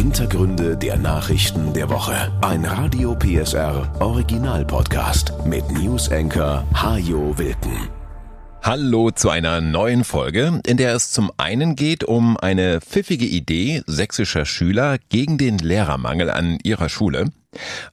Hintergründe der Nachrichten der Woche. Ein Radio PSR Original Podcast mit News Anchor Hajo Wilken. Hallo zu einer neuen Folge, in der es zum einen geht um eine pfiffige Idee sächsischer Schüler gegen den Lehrermangel an ihrer Schule.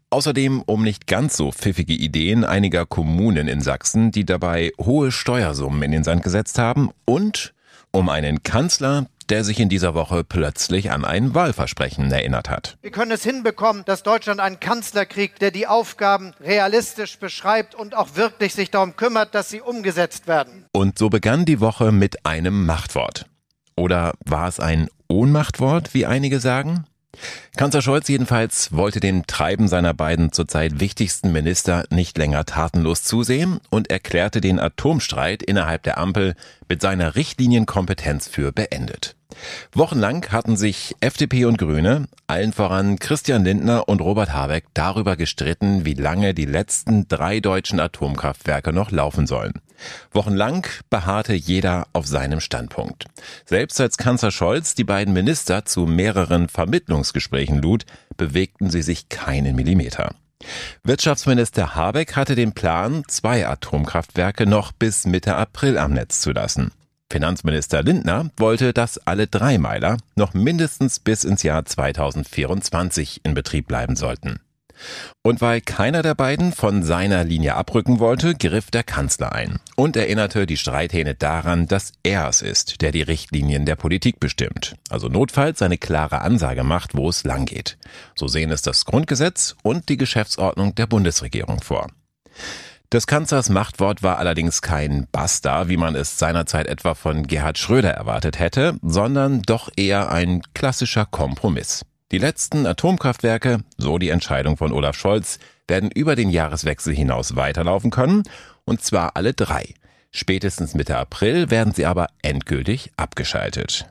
Außerdem um nicht ganz so pfiffige Ideen einiger Kommunen in Sachsen, die dabei hohe Steuersummen in den Sand gesetzt haben und um einen Kanzler, der sich in dieser Woche plötzlich an ein Wahlversprechen erinnert hat. Wir können es hinbekommen, dass Deutschland einen Kanzler kriegt, der die Aufgaben realistisch beschreibt und auch wirklich sich darum kümmert, dass sie umgesetzt werden. Und so begann die Woche mit einem Machtwort. Oder war es ein Ohnmachtwort, wie einige sagen? Kanzler Scholz jedenfalls wollte dem Treiben seiner beiden zurzeit wichtigsten Minister nicht länger tatenlos zusehen und erklärte den Atomstreit innerhalb der Ampel mit seiner Richtlinienkompetenz für beendet. Wochenlang hatten sich FDP und Grüne, allen voran Christian Lindner und Robert Habeck, darüber gestritten, wie lange die letzten drei deutschen Atomkraftwerke noch laufen sollen. Wochenlang beharrte jeder auf seinem Standpunkt. Selbst als Kanzler Scholz die beiden Minister zu mehreren Vermittlungsgesprächen lud, bewegten sie sich keinen Millimeter. Wirtschaftsminister Habeck hatte den Plan, zwei Atomkraftwerke noch bis Mitte April am Netz zu lassen. Finanzminister Lindner wollte, dass alle drei Meiler noch mindestens bis ins Jahr 2024 in Betrieb bleiben sollten. Und weil keiner der beiden von seiner Linie abrücken wollte, griff der Kanzler ein und erinnerte die Streithähne daran, dass er es ist, der die Richtlinien der Politik bestimmt, also notfalls eine klare Ansage macht, wo es langgeht. So sehen es das Grundgesetz und die Geschäftsordnung der Bundesregierung vor. Des Kanzlers Machtwort war allerdings kein Basta, wie man es seinerzeit etwa von Gerhard Schröder erwartet hätte, sondern doch eher ein klassischer Kompromiss. Die letzten Atomkraftwerke, so die Entscheidung von Olaf Scholz, werden über den Jahreswechsel hinaus weiterlaufen können, und zwar alle drei. Spätestens Mitte April werden sie aber endgültig abgeschaltet.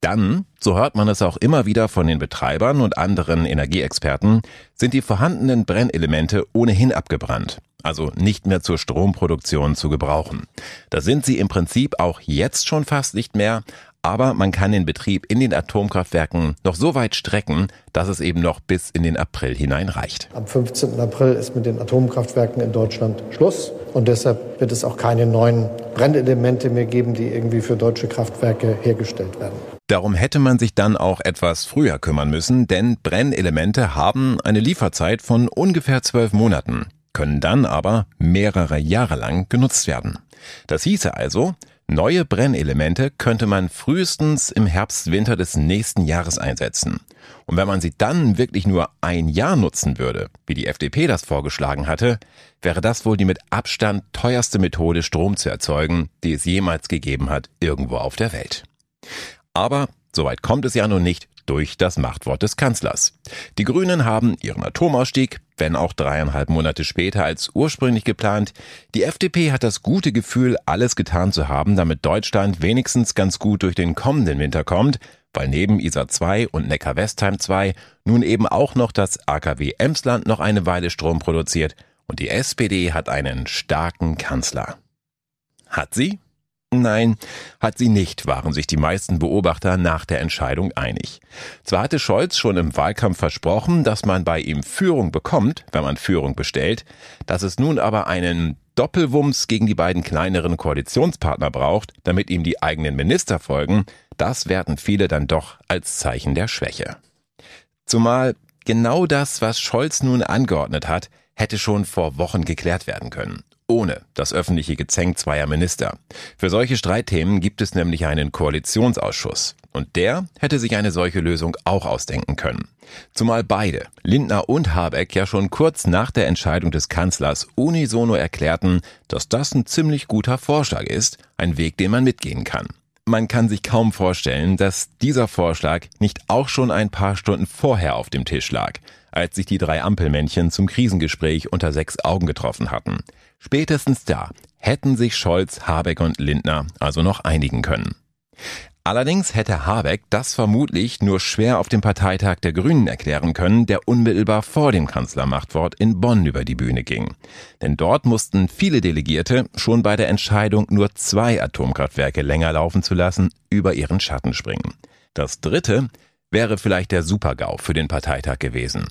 Dann, so hört man es auch immer wieder von den Betreibern und anderen Energieexperten, sind die vorhandenen Brennelemente ohnehin abgebrannt, also nicht mehr zur Stromproduktion zu gebrauchen. Da sind sie im Prinzip auch jetzt schon fast nicht mehr, aber man kann den Betrieb in den Atomkraftwerken noch so weit strecken, dass es eben noch bis in den April hinein reicht. Am 15. April ist mit den Atomkraftwerken in Deutschland Schluss und deshalb wird es auch keine neuen Brennelemente mehr geben, die irgendwie für deutsche Kraftwerke hergestellt werden. Darum hätte man sich dann auch etwas früher kümmern müssen, denn Brennelemente haben eine Lieferzeit von ungefähr zwölf Monaten, können dann aber mehrere Jahre lang genutzt werden. Das hieße also, neue Brennelemente könnte man frühestens im Herbst-Winter des nächsten Jahres einsetzen. Und wenn man sie dann wirklich nur ein Jahr nutzen würde, wie die FDP das vorgeschlagen hatte, wäre das wohl die mit Abstand teuerste Methode, Strom zu erzeugen, die es jemals gegeben hat, irgendwo auf der Welt. Aber soweit kommt es ja nun nicht durch das Machtwort des Kanzlers. Die Grünen haben ihren Atomausstieg, wenn auch dreieinhalb Monate später als ursprünglich geplant. Die FDP hat das gute Gefühl, alles getan zu haben, damit Deutschland wenigstens ganz gut durch den kommenden Winter kommt, weil neben ISA 2 und Neckar-Westheim 2 nun eben auch noch das AKW Emsland noch eine Weile Strom produziert und die SPD hat einen starken Kanzler. Hat sie? Nein, hat sie nicht, waren sich die meisten Beobachter nach der Entscheidung einig. Zwar hatte Scholz schon im Wahlkampf versprochen, dass man bei ihm Führung bekommt, wenn man Führung bestellt, dass es nun aber einen Doppelwumms gegen die beiden kleineren Koalitionspartner braucht, damit ihm die eigenen Minister folgen, das werten viele dann doch als Zeichen der Schwäche. Zumal genau das, was Scholz nun angeordnet hat, hätte schon vor Wochen geklärt werden können ohne das öffentliche Gezänk zweier Minister. Für solche Streitthemen gibt es nämlich einen Koalitionsausschuss. Und der hätte sich eine solche Lösung auch ausdenken können. Zumal beide, Lindner und Habeck, ja schon kurz nach der Entscheidung des Kanzlers unisono erklärten, dass das ein ziemlich guter Vorschlag ist, ein Weg, den man mitgehen kann. Man kann sich kaum vorstellen, dass dieser Vorschlag nicht auch schon ein paar Stunden vorher auf dem Tisch lag, als sich die drei Ampelmännchen zum Krisengespräch unter sechs Augen getroffen hatten. Spätestens da hätten sich Scholz, Habeck und Lindner also noch einigen können. Allerdings hätte Habeck das vermutlich nur schwer auf dem Parteitag der Grünen erklären können, der unmittelbar vor dem Kanzlermachtwort in Bonn über die Bühne ging. Denn dort mussten viele Delegierte schon bei der Entscheidung, nur zwei Atomkraftwerke länger laufen zu lassen, über ihren Schatten springen. Das dritte wäre vielleicht der Supergau für den Parteitag gewesen.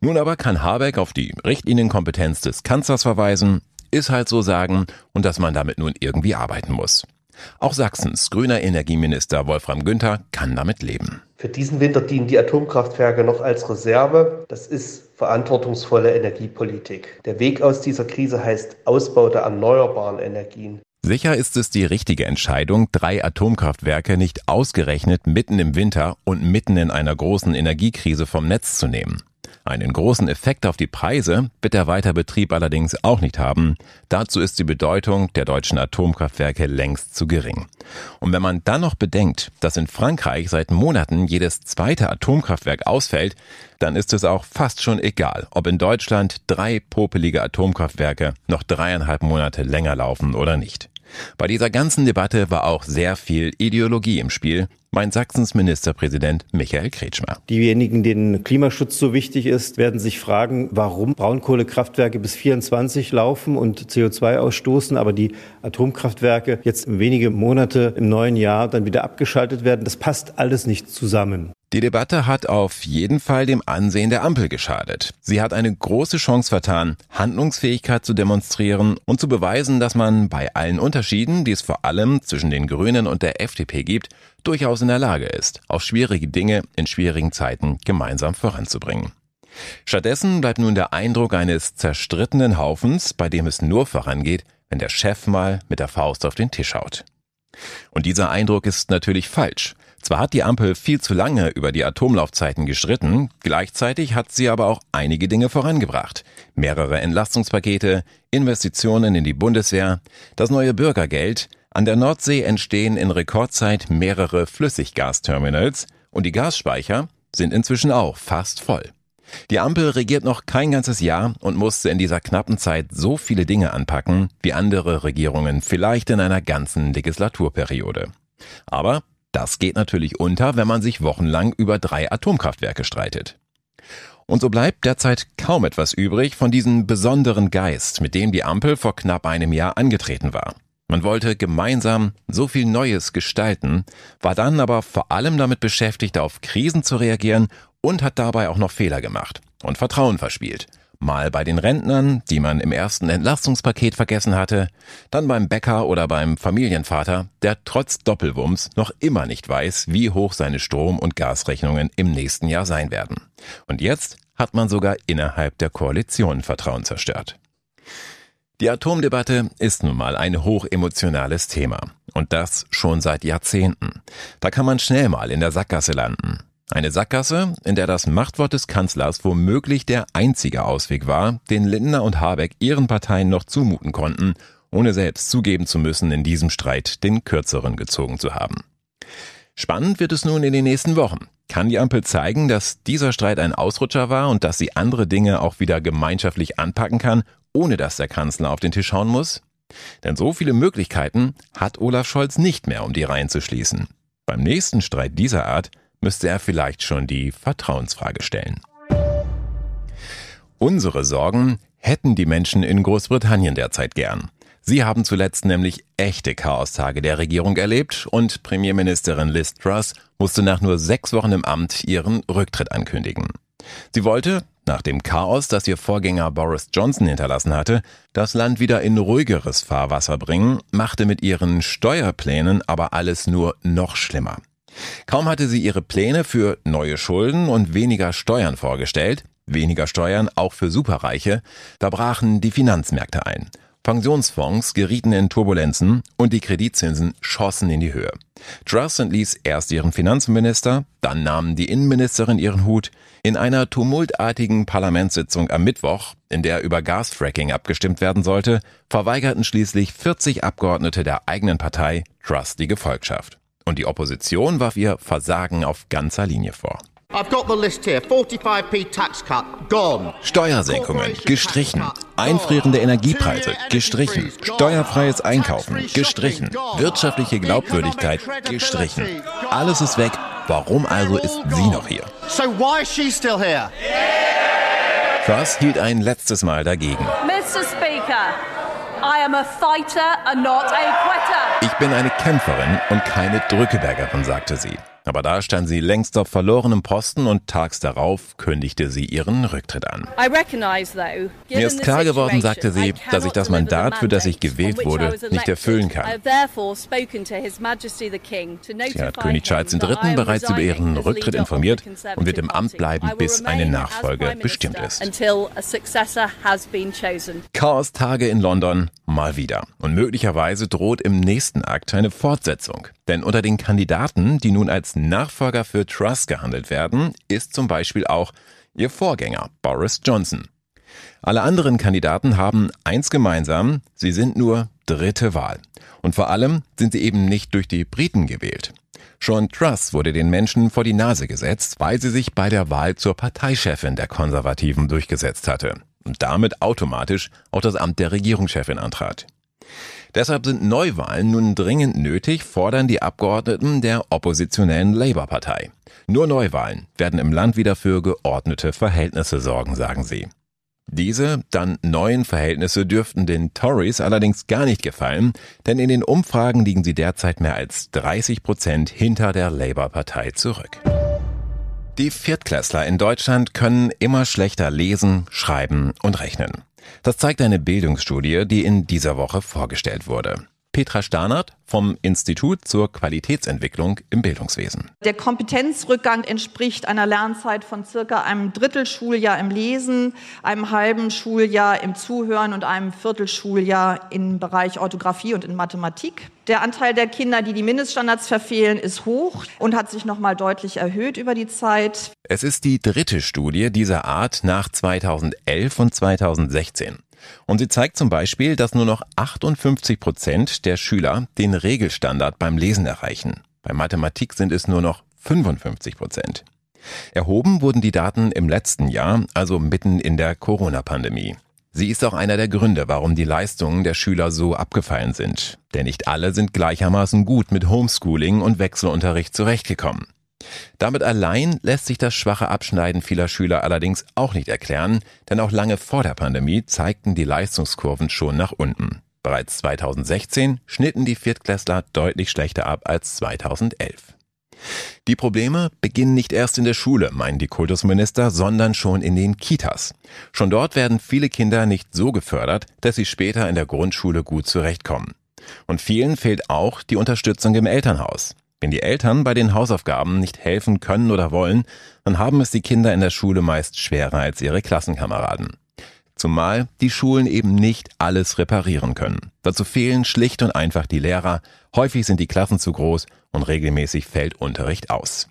Nun aber kann Habeck auf die Richtlinienkompetenz des Kanzlers verweisen, ist halt so sagen und dass man damit nun irgendwie arbeiten muss. Auch Sachsens grüner Energieminister Wolfram Günther kann damit leben. Für diesen Winter dienen die Atomkraftwerke noch als Reserve. Das ist verantwortungsvolle Energiepolitik. Der Weg aus dieser Krise heißt Ausbau der erneuerbaren Energien. Sicher ist es die richtige Entscheidung, drei Atomkraftwerke nicht ausgerechnet mitten im Winter und mitten in einer großen Energiekrise vom Netz zu nehmen. Einen großen Effekt auf die Preise wird der Weiterbetrieb allerdings auch nicht haben. Dazu ist die Bedeutung der deutschen Atomkraftwerke längst zu gering. Und wenn man dann noch bedenkt, dass in Frankreich seit Monaten jedes zweite Atomkraftwerk ausfällt, dann ist es auch fast schon egal, ob in Deutschland drei popelige Atomkraftwerke noch dreieinhalb Monate länger laufen oder nicht. Bei dieser ganzen Debatte war auch sehr viel Ideologie im Spiel, meint Sachsens Ministerpräsident Michael Kretschmer. Diejenigen, denen Klimaschutz so wichtig ist, werden sich fragen, warum Braunkohlekraftwerke bis 24 laufen und CO2 ausstoßen, aber die Atomkraftwerke jetzt wenige Monate im neuen Jahr dann wieder abgeschaltet werden. Das passt alles nicht zusammen. Die Debatte hat auf jeden Fall dem Ansehen der Ampel geschadet. Sie hat eine große Chance vertan, Handlungsfähigkeit zu demonstrieren und zu beweisen, dass man bei allen Unterschieden, die es vor allem zwischen den Grünen und der FDP gibt, durchaus in der Lage ist, auch schwierige Dinge in schwierigen Zeiten gemeinsam voranzubringen. Stattdessen bleibt nun der Eindruck eines zerstrittenen Haufens, bei dem es nur vorangeht, wenn der Chef mal mit der Faust auf den Tisch haut. Und dieser Eindruck ist natürlich falsch. Zwar hat die Ampel viel zu lange über die Atomlaufzeiten gestritten, gleichzeitig hat sie aber auch einige Dinge vorangebracht. Mehrere Entlastungspakete, Investitionen in die Bundeswehr, das neue Bürgergeld, an der Nordsee entstehen in Rekordzeit mehrere Flüssiggasterminals und die Gasspeicher sind inzwischen auch fast voll. Die Ampel regiert noch kein ganzes Jahr und musste in dieser knappen Zeit so viele Dinge anpacken, wie andere Regierungen vielleicht in einer ganzen Legislaturperiode. Aber das geht natürlich unter, wenn man sich wochenlang über drei Atomkraftwerke streitet. Und so bleibt derzeit kaum etwas übrig von diesem besonderen Geist, mit dem die Ampel vor knapp einem Jahr angetreten war. Man wollte gemeinsam so viel Neues gestalten, war dann aber vor allem damit beschäftigt, auf Krisen zu reagieren und hat dabei auch noch Fehler gemacht und Vertrauen verspielt. Mal bei den Rentnern, die man im ersten Entlastungspaket vergessen hatte, dann beim Bäcker oder beim Familienvater, der trotz Doppelwumms noch immer nicht weiß, wie hoch seine Strom- und Gasrechnungen im nächsten Jahr sein werden. Und jetzt hat man sogar innerhalb der Koalition Vertrauen zerstört. Die Atomdebatte ist nun mal ein hochemotionales Thema. Und das schon seit Jahrzehnten. Da kann man schnell mal in der Sackgasse landen. Eine Sackgasse, in der das Machtwort des Kanzlers womöglich der einzige Ausweg war, den Lindner und Habeck ihren Parteien noch zumuten konnten, ohne selbst zugeben zu müssen, in diesem Streit den kürzeren gezogen zu haben. Spannend wird es nun in den nächsten Wochen. Kann die Ampel zeigen, dass dieser Streit ein Ausrutscher war und dass sie andere Dinge auch wieder gemeinschaftlich anpacken kann, ohne dass der Kanzler auf den Tisch schauen muss? Denn so viele Möglichkeiten hat Olaf Scholz nicht mehr, um die Reihen zu schließen. Beim nächsten Streit dieser Art müsste er vielleicht schon die Vertrauensfrage stellen. Unsere Sorgen hätten die Menschen in Großbritannien derzeit gern. Sie haben zuletzt nämlich echte Chaostage der Regierung erlebt und Premierministerin Liz Truss musste nach nur sechs Wochen im Amt ihren Rücktritt ankündigen. Sie wollte, nach dem Chaos, das ihr Vorgänger Boris Johnson hinterlassen hatte, das Land wieder in ruhigeres Fahrwasser bringen, machte mit ihren Steuerplänen aber alles nur noch schlimmer. Kaum hatte sie ihre Pläne für neue Schulden und weniger Steuern vorgestellt, weniger Steuern auch für Superreiche, da brachen die Finanzmärkte ein. Pensionsfonds gerieten in Turbulenzen und die Kreditzinsen schossen in die Höhe. Truss entließ erst ihren Finanzminister, dann nahmen die Innenministerin ihren Hut. In einer tumultartigen Parlamentssitzung am Mittwoch, in der über Gasfracking abgestimmt werden sollte, verweigerten schließlich 40 Abgeordnete der eigenen Partei Truss die Gefolgschaft. Und die Opposition warf ihr Versagen auf ganzer Linie vor. Steuersenkungen gestrichen. Einfrierende Energiepreise gestrichen. Steuerfreies Einkaufen gestrichen. Wirtschaftliche Glaubwürdigkeit gestrichen. Alles ist weg. Warum also ist sie noch hier? Truss hielt ein letztes Mal dagegen. Mr. Speaker, ich bin eine Kämpferin und keine Drückebergerin, sagte sie. Aber da stand sie längst auf verlorenem Posten und tags darauf kündigte sie ihren Rücktritt an. Mir ist klar geworden, sagte sie, dass ich das Mandat, für das ich gewählt wurde, nicht erfüllen kann. Sie hat König Charles III. bereits über ihren Rücktritt informiert und wird im Amt bleiben, bis eine Nachfolge bestimmt ist. Chaos-Tage in London mal wieder. Und möglicherweise droht im nächsten Akt eine Fortsetzung. Denn unter den Kandidaten, die nun als Nachfolger für Truss gehandelt werden, ist zum Beispiel auch ihr Vorgänger Boris Johnson. Alle anderen Kandidaten haben eins gemeinsam, sie sind nur dritte Wahl. Und vor allem sind sie eben nicht durch die Briten gewählt. Schon Truss wurde den Menschen vor die Nase gesetzt, weil sie sich bei der Wahl zur Parteichefin der Konservativen durchgesetzt hatte und damit automatisch auch das Amt der Regierungschefin antrat. Deshalb sind Neuwahlen nun dringend nötig, fordern die Abgeordneten der oppositionellen Labour-Partei. Nur Neuwahlen werden im Land wieder für geordnete Verhältnisse sorgen, sagen sie. Diese dann neuen Verhältnisse dürften den Tories allerdings gar nicht gefallen, denn in den Umfragen liegen sie derzeit mehr als 30 Prozent hinter der Labour-Partei zurück. Die Viertklässler in Deutschland können immer schlechter lesen, schreiben und rechnen. Das zeigt eine Bildungsstudie, die in dieser Woche vorgestellt wurde. Petra Starnert vom Institut zur Qualitätsentwicklung im Bildungswesen. Der Kompetenzrückgang entspricht einer Lernzeit von circa einem Drittelschuljahr im Lesen, einem halben Schuljahr im Zuhören und einem Viertelschuljahr im Bereich Orthographie und in Mathematik. Der Anteil der Kinder, die die Mindeststandards verfehlen, ist hoch und hat sich nochmal deutlich erhöht über die Zeit. Es ist die dritte Studie dieser Art nach 2011 und 2016. Und sie zeigt zum Beispiel, dass nur noch 58 Prozent der Schüler den Regelstandard beim Lesen erreichen. Bei Mathematik sind es nur noch 55 Prozent. Erhoben wurden die Daten im letzten Jahr, also mitten in der Corona-Pandemie. Sie ist auch einer der Gründe, warum die Leistungen der Schüler so abgefallen sind. Denn nicht alle sind gleichermaßen gut mit Homeschooling und Wechselunterricht zurechtgekommen. Damit allein lässt sich das schwache Abschneiden vieler Schüler allerdings auch nicht erklären, denn auch lange vor der Pandemie zeigten die Leistungskurven schon nach unten. Bereits 2016 schnitten die Viertklässler deutlich schlechter ab als 2011. Die Probleme beginnen nicht erst in der Schule, meinen die Kultusminister, sondern schon in den Kitas. Schon dort werden viele Kinder nicht so gefördert, dass sie später in der Grundschule gut zurechtkommen. Und vielen fehlt auch die Unterstützung im Elternhaus. Wenn die Eltern bei den Hausaufgaben nicht helfen können oder wollen, dann haben es die Kinder in der Schule meist schwerer als ihre Klassenkameraden. Zumal die Schulen eben nicht alles reparieren können. Dazu fehlen schlicht und einfach die Lehrer, häufig sind die Klassen zu groß und regelmäßig fällt Unterricht aus.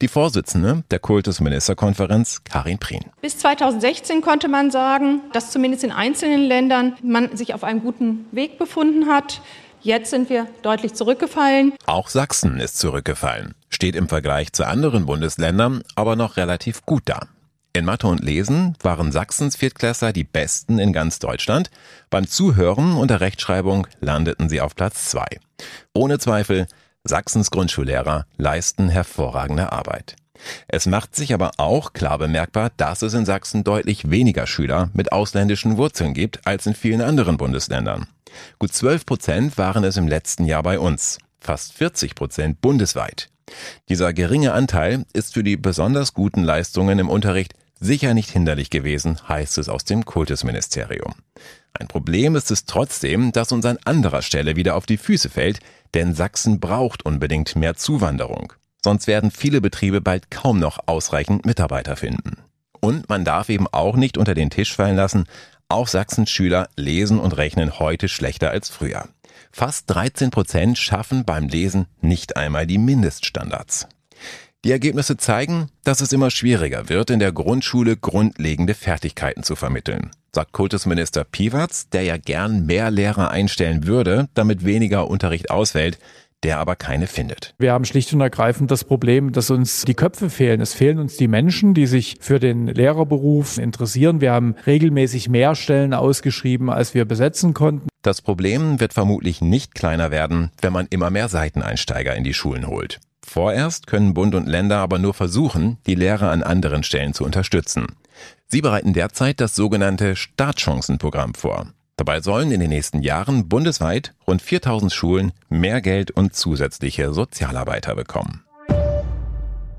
Die Vorsitzende der Kultusministerkonferenz, Karin Prien. Bis 2016 konnte man sagen, dass zumindest in einzelnen Ländern man sich auf einem guten Weg befunden hat. Jetzt sind wir deutlich zurückgefallen. Auch Sachsen ist zurückgefallen, steht im Vergleich zu anderen Bundesländern aber noch relativ gut da. In Mathe und Lesen waren Sachsens Viertklässler die besten in ganz Deutschland. Beim Zuhören und der Rechtschreibung landeten sie auf Platz zwei. Ohne Zweifel, Sachsens Grundschullehrer leisten hervorragende Arbeit. Es macht sich aber auch klar bemerkbar, dass es in Sachsen deutlich weniger Schüler mit ausländischen Wurzeln gibt als in vielen anderen Bundesländern. Gut 12 Prozent waren es im letzten Jahr bei uns, fast 40 Prozent bundesweit. Dieser geringe Anteil ist für die besonders guten Leistungen im Unterricht sicher nicht hinderlich gewesen, heißt es aus dem Kultusministerium. Ein Problem ist es trotzdem, dass uns an anderer Stelle wieder auf die Füße fällt, denn Sachsen braucht unbedingt mehr Zuwanderung. Sonst werden viele Betriebe bald kaum noch ausreichend Mitarbeiter finden. Und man darf eben auch nicht unter den Tisch fallen lassen, auch Sachsens Schüler lesen und rechnen heute schlechter als früher. Fast 13 Prozent schaffen beim Lesen nicht einmal die Mindeststandards. Die Ergebnisse zeigen, dass es immer schwieriger wird, in der Grundschule grundlegende Fertigkeiten zu vermitteln, sagt Kultusminister Piwatz, der ja gern mehr Lehrer einstellen würde, damit weniger Unterricht ausfällt, der aber keine findet. Wir haben schlicht und ergreifend das Problem, dass uns die Köpfe fehlen. Es fehlen uns die Menschen, die sich für den Lehrerberuf interessieren. Wir haben regelmäßig mehr Stellen ausgeschrieben, als wir besetzen konnten. Das Problem wird vermutlich nicht kleiner werden, wenn man immer mehr Seiteneinsteiger in die Schulen holt. Vorerst können Bund und Länder aber nur versuchen, die Lehrer an anderen Stellen zu unterstützen. Sie bereiten derzeit das sogenannte Startchancenprogramm vor. Dabei sollen in den nächsten Jahren bundesweit rund 4000 Schulen mehr Geld und zusätzliche Sozialarbeiter bekommen.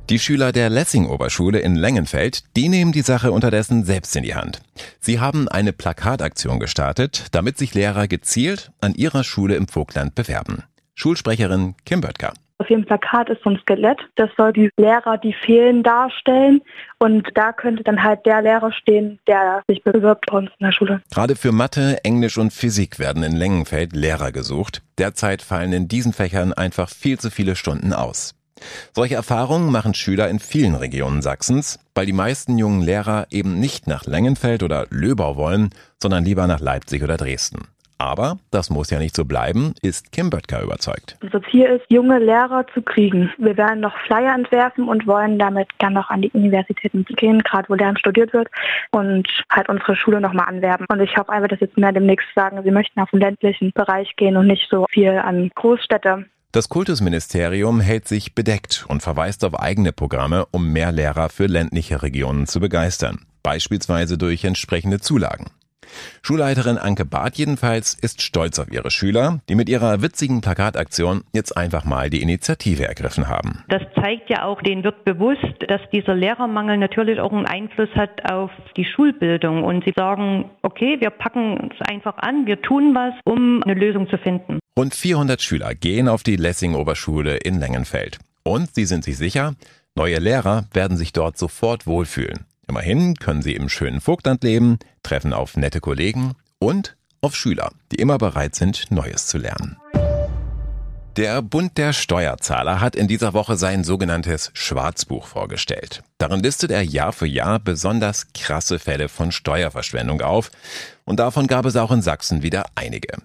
Die Schüler der Lessing-Oberschule in Lengenfeld, die nehmen die Sache unterdessen selbst in die Hand. Sie haben eine Plakataktion gestartet, damit sich Lehrer gezielt an ihrer Schule im Vogtland bewerben. Schulsprecherin Kim Böttger. Auf jedem Plakat ist so ein Skelett. Das soll die Lehrer, die fehlen, darstellen. Und da könnte dann halt der Lehrer stehen, der sich bewirbt bei uns in der Schule. Gerade für Mathe, Englisch und Physik werden in Lengenfeld Lehrer gesucht. Derzeit fallen in diesen Fächern einfach viel zu viele Stunden aus. Solche Erfahrungen machen Schüler in vielen Regionen Sachsens, weil die meisten jungen Lehrer eben nicht nach Lengenfeld oder Löbau wollen, sondern lieber nach Leipzig oder Dresden. Aber das muss ja nicht so bleiben, ist Kim Böttger überzeugt. Unser Ziel ist, junge Lehrer zu kriegen. Wir werden noch Flyer entwerfen und wollen damit dann noch an die Universitäten gehen, gerade wo Lernen studiert wird und halt unsere Schule nochmal anwerben. Und ich hoffe einfach, dass jetzt mehr demnächst sagen, sie möchten auf den ländlichen Bereich gehen und nicht so viel an Großstädte. Das Kultusministerium hält sich bedeckt und verweist auf eigene Programme, um mehr Lehrer für ländliche Regionen zu begeistern, beispielsweise durch entsprechende Zulagen. Schulleiterin Anke Barth jedenfalls ist stolz auf ihre Schüler, die mit ihrer witzigen Plakataktion jetzt einfach mal die Initiative ergriffen haben. Das zeigt ja auch, denen wird bewusst, dass dieser Lehrermangel natürlich auch einen Einfluss hat auf die Schulbildung und sie sagen, okay, wir packen es einfach an, wir tun was, um eine Lösung zu finden. Rund 400 Schüler gehen auf die Lessing-Oberschule in Lengenfeld. Und sie sind sich sicher, neue Lehrer werden sich dort sofort wohlfühlen. Immerhin können sie im schönen Vogtland leben, treffen auf nette Kollegen und auf Schüler, die immer bereit sind, Neues zu lernen. Der Bund der Steuerzahler hat in dieser Woche sein sogenanntes Schwarzbuch vorgestellt. Darin listet er Jahr für Jahr besonders krasse Fälle von Steuerverschwendung auf. Und davon gab es auch in Sachsen wieder einige.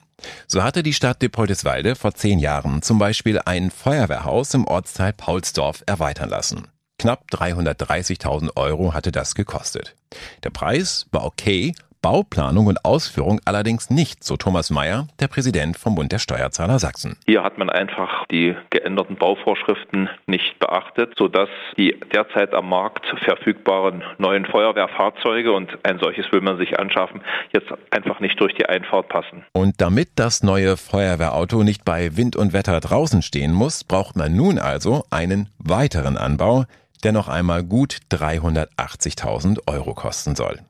So hatte die Stadt Depoldeswalde vor zehn Jahren zum Beispiel ein Feuerwehrhaus im Ortsteil Paulsdorf erweitern lassen. Knapp 330.000 Euro hatte das gekostet. Der Preis war okay, Bauplanung und Ausführung allerdings nicht, so Thomas Mayer, der Präsident vom Bund der Steuerzahler Sachsen. Hier hat man einfach die geänderten Bauvorschriften nicht beachtet, sodass die derzeit am Markt verfügbaren neuen Feuerwehrfahrzeuge und ein solches will man sich anschaffen, jetzt einfach nicht durch die Einfahrt passen. Und damit das neue Feuerwehrauto nicht bei Wind und Wetter draußen stehen muss, braucht man nun also einen weiteren Anbau, der noch einmal gut 380.000 Euro kosten soll.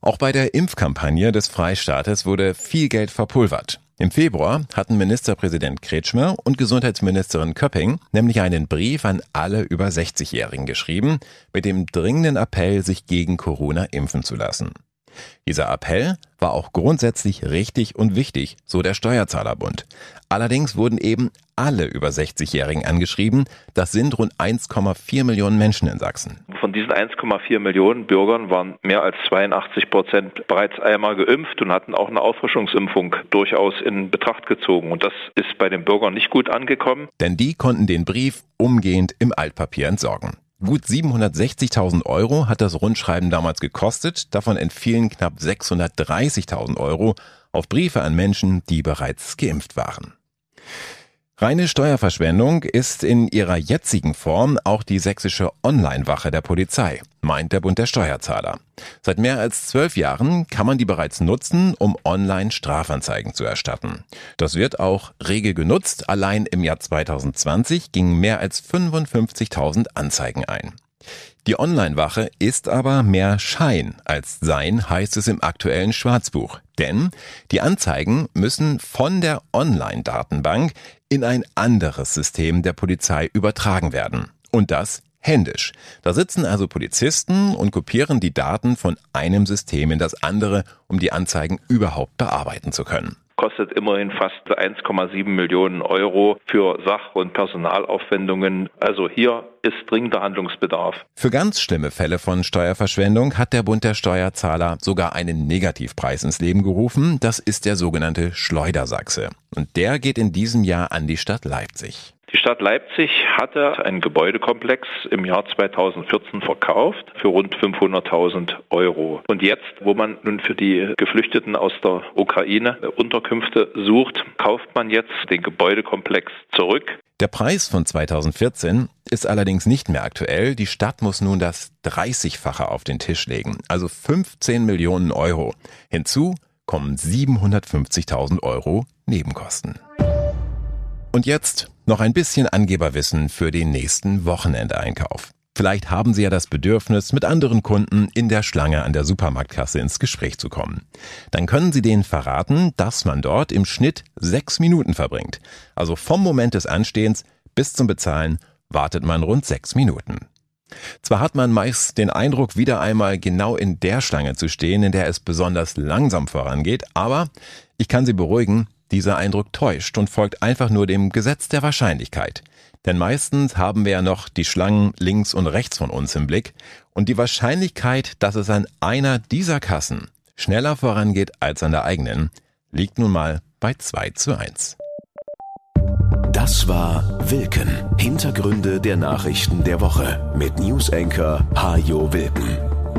Auch bei der Impfkampagne des Freistaates wurde viel Geld verpulvert. Im Februar hatten Ministerpräsident Kretschmer und Gesundheitsministerin Köpping nämlich einen Brief an alle über 60-Jährigen geschrieben, mit dem dringenden Appell, sich gegen Corona impfen zu lassen. Dieser Appell war auch grundsätzlich richtig und wichtig, so der Steuerzahlerbund. Allerdings wurden eben alle über 60-Jährigen angeschrieben. Das sind rund 1,4 Millionen Menschen in Sachsen. Von diesen 1,4 Millionen Bürgern waren mehr als 82 Prozent bereits einmal geimpft und hatten auch eine Auffrischungsimpfung durchaus in Betracht gezogen. Und das ist bei den Bürgern nicht gut angekommen. Denn die konnten den Brief umgehend im Altpapier entsorgen. Gut 760.000 Euro hat das Rundschreiben damals gekostet, davon entfielen knapp 630.000 Euro auf Briefe an Menschen, die bereits geimpft waren. Reine Steuerverschwendung ist in ihrer jetzigen Form auch die sächsische Online-Wache der Polizei, meint der Bund der Steuerzahler. Seit mehr als zwölf Jahren kann man die bereits nutzen, um online Strafanzeigen zu erstatten. Das wird auch rege genutzt. Allein im Jahr 2020 gingen mehr als 55.000 Anzeigen ein. Die Online-Wache ist aber mehr Schein als Sein, heißt es im aktuellen Schwarzbuch. Denn die Anzeigen müssen von der Online-Datenbank in ein anderes System der Polizei übertragen werden. Und das händisch. Da sitzen also Polizisten und kopieren die Daten von einem System in das andere, um die Anzeigen überhaupt bearbeiten zu können kostet immerhin fast 1,7 Millionen Euro für Sach- und Personalaufwendungen. Also hier ist dringender Handlungsbedarf. Für ganz schlimme Fälle von Steuerverschwendung hat der Bund der Steuerzahler sogar einen Negativpreis ins Leben gerufen. Das ist der sogenannte Schleudersachse. Und der geht in diesem Jahr an die Stadt Leipzig. Die Stadt Leipzig hatte einen Gebäudekomplex im Jahr 2014 verkauft für rund 500.000 Euro. Und jetzt, wo man nun für die Geflüchteten aus der Ukraine Unterkünfte sucht, kauft man jetzt den Gebäudekomplex zurück. Der Preis von 2014 ist allerdings nicht mehr aktuell. Die Stadt muss nun das 30-fache auf den Tisch legen, also 15 Millionen Euro. Hinzu kommen 750.000 Euro Nebenkosten. Und jetzt Noch ein bisschen Angeberwissen für den nächsten Wochenendeinkauf. Vielleicht haben Sie ja das Bedürfnis, mit anderen Kunden in der Schlange an der Supermarktkasse ins Gespräch zu kommen. Dann können Sie denen verraten, dass man dort im Schnitt sechs Minuten verbringt. Also vom Moment des Anstehens bis zum Bezahlen wartet man rund sechs Minuten. Zwar hat man meist den Eindruck, wieder einmal genau in der Schlange zu stehen, in der es besonders langsam vorangeht, aber ich kann Sie beruhigen, dieser Eindruck täuscht und folgt einfach nur dem Gesetz der Wahrscheinlichkeit. Denn meistens haben wir ja noch die Schlangen links und rechts von uns im Blick und die Wahrscheinlichkeit, dass es an einer dieser Kassen schneller vorangeht als an der eigenen, liegt nun mal bei 2 zu 1. Das war Wilken. Hintergründe der Nachrichten der Woche mit Newsenker Hajo Wilken.